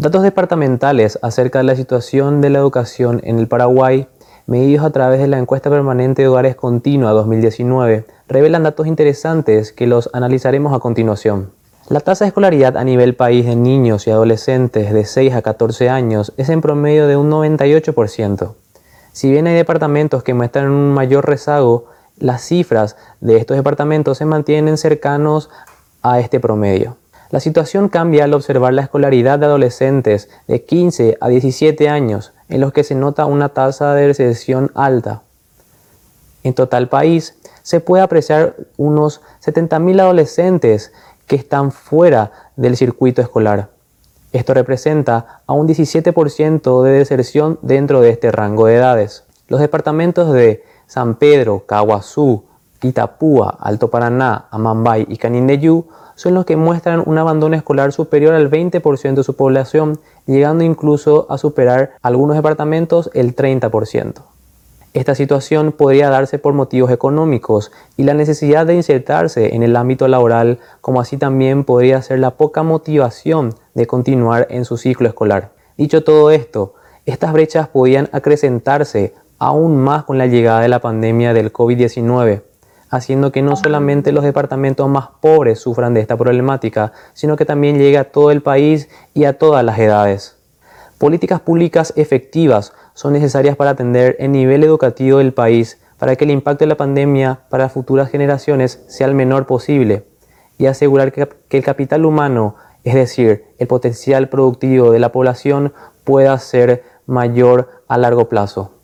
Datos departamentales acerca de la situación de la educación en el Paraguay, medidos a través de la encuesta permanente de hogares continua 2019, revelan datos interesantes que los analizaremos a continuación. La tasa de escolaridad a nivel país de niños y adolescentes de 6 a 14 años es en promedio de un 98%. Si bien hay departamentos que muestran un mayor rezago, las cifras de estos departamentos se mantienen cercanos a este promedio. La situación cambia al observar la escolaridad de adolescentes de 15 a 17 años, en los que se nota una tasa de deserción alta. En total país, se puede apreciar unos 70.000 adolescentes que están fuera del circuito escolar. Esto representa a un 17% de deserción dentro de este rango de edades. Los departamentos de San Pedro, Caguazú, Itapúa, Alto Paraná, Amambay y Canindeyú son los que muestran un abandono escolar superior al 20% de su población, llegando incluso a superar algunos departamentos el 30%. Esta situación podría darse por motivos económicos y la necesidad de insertarse en el ámbito laboral, como así también podría ser la poca motivación de continuar en su ciclo escolar. Dicho todo esto, estas brechas podían acrecentarse aún más con la llegada de la pandemia del COVID-19, haciendo que no solamente los departamentos más pobres sufran de esta problemática, sino que también llegue a todo el país y a todas las edades. Políticas públicas efectivas son necesarias para atender el nivel educativo del país, para que el impacto de la pandemia para futuras generaciones sea el menor posible y asegurar que, el capital humano, es decir, el potencial productivo de la población, pueda ser mayor a largo plazo.